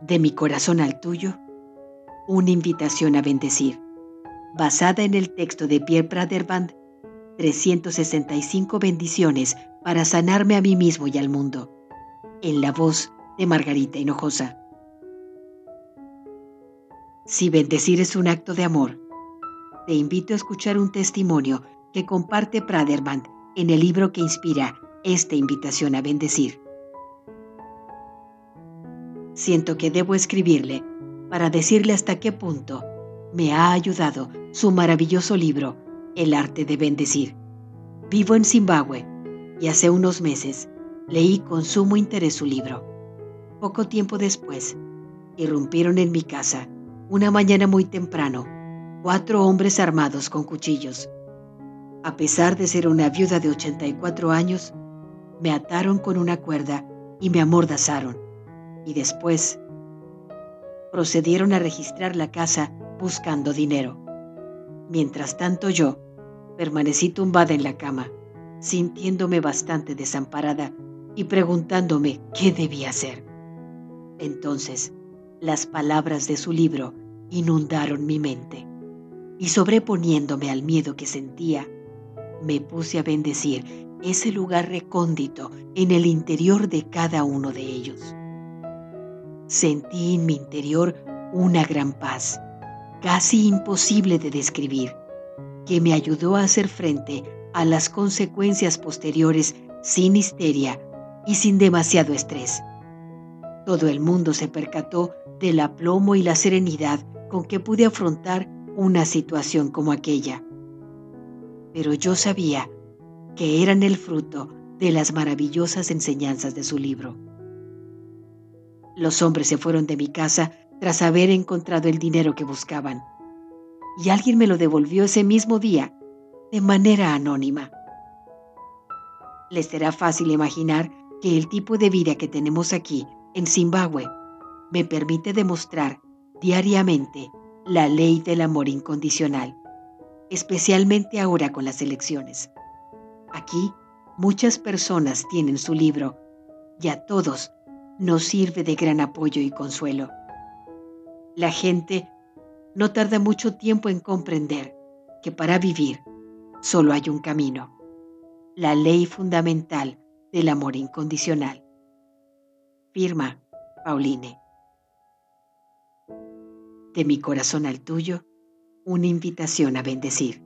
De mi corazón al tuyo, una invitación a bendecir, basada en el texto de Pierre Praderband, 365 bendiciones para sanarme a mí mismo y al mundo, en la voz de Margarita Hinojosa. Si bendecir es un acto de amor, te invito a escuchar un testimonio que comparte Praderband en el libro que inspira esta invitación a bendecir. Siento que debo escribirle para decirle hasta qué punto me ha ayudado su maravilloso libro, El arte de bendecir. Vivo en Zimbabue y hace unos meses leí con sumo interés su libro. Poco tiempo después, irrumpieron en mi casa, una mañana muy temprano, cuatro hombres armados con cuchillos. A pesar de ser una viuda de 84 años, me ataron con una cuerda y me amordazaron y después procedieron a registrar la casa buscando dinero. Mientras tanto yo permanecí tumbada en la cama, sintiéndome bastante desamparada y preguntándome qué debía hacer. Entonces, las palabras de su libro inundaron mi mente y sobreponiéndome al miedo que sentía, me puse a bendecir ese lugar recóndito en el interior de cada uno de ellos. Sentí en mi interior una gran paz, casi imposible de describir, que me ayudó a hacer frente a las consecuencias posteriores sin histeria y sin demasiado estrés. Todo el mundo se percató del aplomo y la serenidad con que pude afrontar una situación como aquella. Pero yo sabía que eran el fruto de las maravillosas enseñanzas de su libro. Los hombres se fueron de mi casa tras haber encontrado el dinero que buscaban. Y alguien me lo devolvió ese mismo día, de manera anónima. Les será fácil imaginar que el tipo de vida que tenemos aquí, en Zimbabue, me permite demostrar diariamente la ley del amor incondicional, especialmente ahora con las elecciones. Aquí muchas personas tienen su libro y a todos nos sirve de gran apoyo y consuelo. La gente no tarda mucho tiempo en comprender que para vivir solo hay un camino, la ley fundamental del amor incondicional. Firma Pauline. De mi corazón al tuyo, una invitación a bendecir.